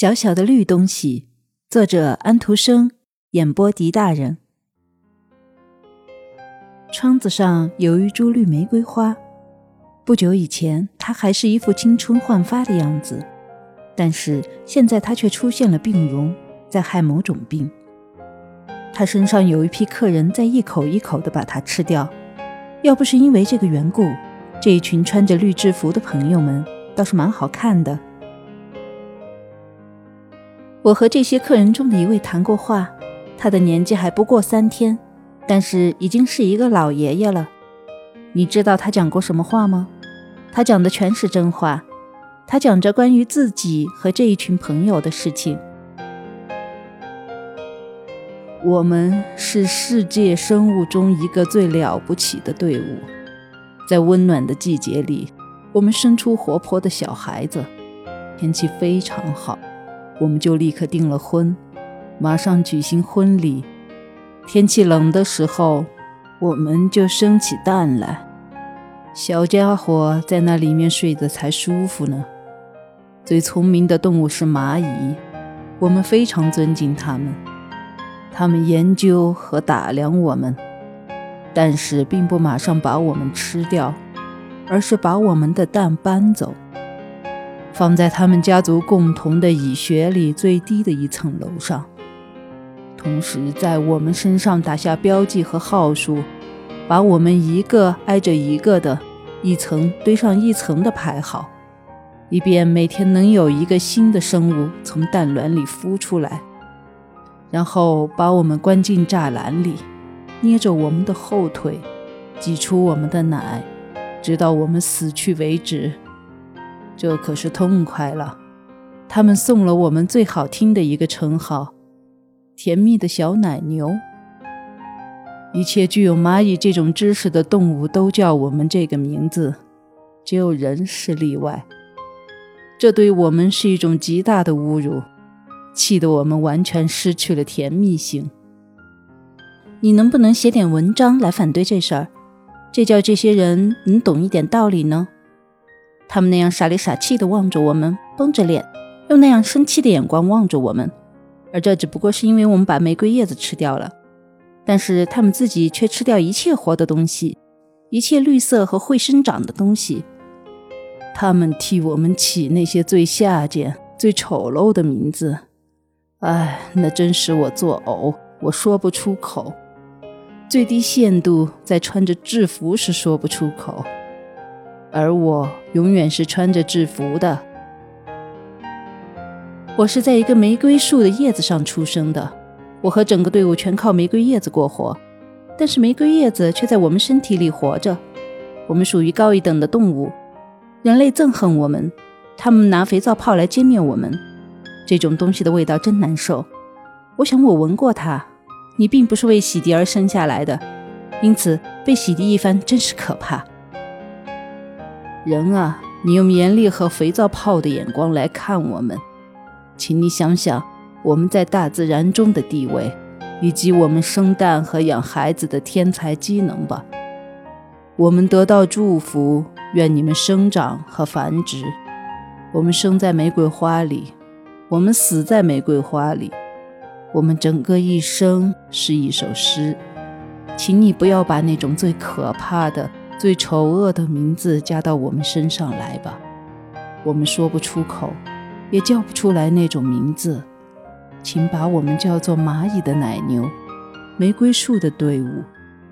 小小的绿东西，作者安徒生，演播狄大人。窗子上有一株绿玫瑰花，不久以前它还是一副青春焕发的样子，但是现在它却出现了病容，在害某种病。它身上有一批客人在一口一口的把它吃掉，要不是因为这个缘故，这一群穿着绿制服的朋友们倒是蛮好看的。我和这些客人中的一位谈过话，他的年纪还不过三天，但是已经是一个老爷爷了。你知道他讲过什么话吗？他讲的全是真话。他讲着关于自己和这一群朋友的事情。我们是世界生物中一个最了不起的队伍，在温暖的季节里，我们生出活泼的小孩子。天气非常好。我们就立刻订了婚，马上举行婚礼。天气冷的时候，我们就生起蛋来。小家伙在那里面睡得才舒服呢。最聪明的动物是蚂蚁，我们非常尊敬它们。它们研究和打量我们，但是并不马上把我们吃掉，而是把我们的蛋搬走。放在他们家族共同的蚁穴里最低的一层楼上，同时在我们身上打下标记和号数，把我们一个挨着一个的，一层堆上一层的排好，以便每天能有一个新的生物从蛋卵里孵出来，然后把我们关进栅栏里，捏着我们的后腿，挤出我们的奶，直到我们死去为止。这可是痛快了！他们送了我们最好听的一个称号——甜蜜的小奶牛。一切具有蚂蚁这种知识的动物都叫我们这个名字，只有人是例外。这对我们是一种极大的侮辱，气得我们完全失去了甜蜜性。你能不能写点文章来反对这事儿？这叫这些人能懂一点道理呢？他们那样傻里傻气地望着我们，绷着脸，用那样生气的眼光望着我们，而这只不过是因为我们把玫瑰叶子吃掉了。但是他们自己却吃掉一切活的东西，一切绿色和会生长的东西。他们替我们起那些最下贱、最丑陋的名字，哎，那真使我作呕。我说不出口，最低限度在穿着制服时说不出口。而我永远是穿着制服的。我是在一个玫瑰树的叶子上出生的，我和整个队伍全靠玫瑰叶子过活，但是玫瑰叶子却在我们身体里活着。我们属于高一等的动物，人类憎恨我们，他们拿肥皂泡来歼灭我们。这种东西的味道真难受。我想我闻过它。你并不是为洗涤而生下来的，因此被洗涤一番真是可怕。人啊，你用严厉和肥皂泡的眼光来看我们，请你想想我们在大自然中的地位，以及我们生蛋和养孩子的天才机能吧。我们得到祝福，愿你们生长和繁殖。我们生在玫瑰花里，我们死在玫瑰花里，我们整个一生是一首诗。请你不要把那种最可怕的。最丑恶的名字加到我们身上来吧，我们说不出口，也叫不出来那种名字，请把我们叫做蚂蚁的奶牛，玫瑰树的队伍，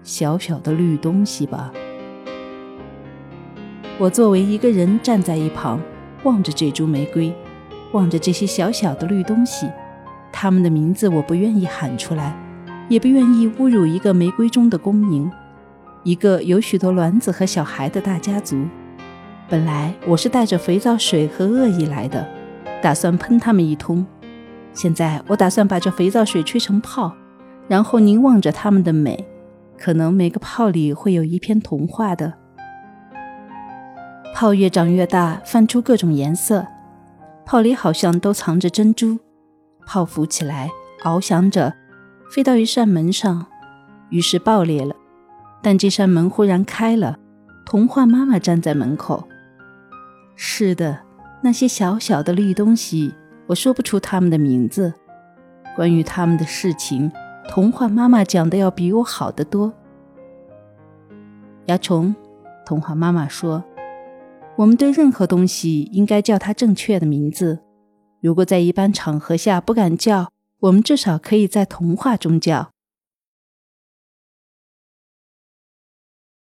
小小的绿东西吧。我作为一个人站在一旁，望着这株玫瑰，望着这些小小的绿东西，他们的名字我不愿意喊出来，也不愿意侮辱一个玫瑰中的公民。一个有许多卵子和小孩的大家族。本来我是带着肥皂水和恶意来的，打算喷他们一通。现在我打算把这肥皂水吹成泡，然后凝望着他们的美。可能每个泡里会有一篇童话的。泡越长越大，泛出各种颜色。泡里好像都藏着珍珠。泡浮起来，翱翔着，飞到一扇门上，于是爆裂了。但这扇门忽然开了，童话妈妈站在门口。是的，那些小小的绿东西我说不出他们的名字。关于他们的事情，童话妈妈讲的要比我好得多。蚜虫，童话妈妈说：“我们对任何东西应该叫它正确的名字。如果在一般场合下不敢叫，我们至少可以在童话中叫。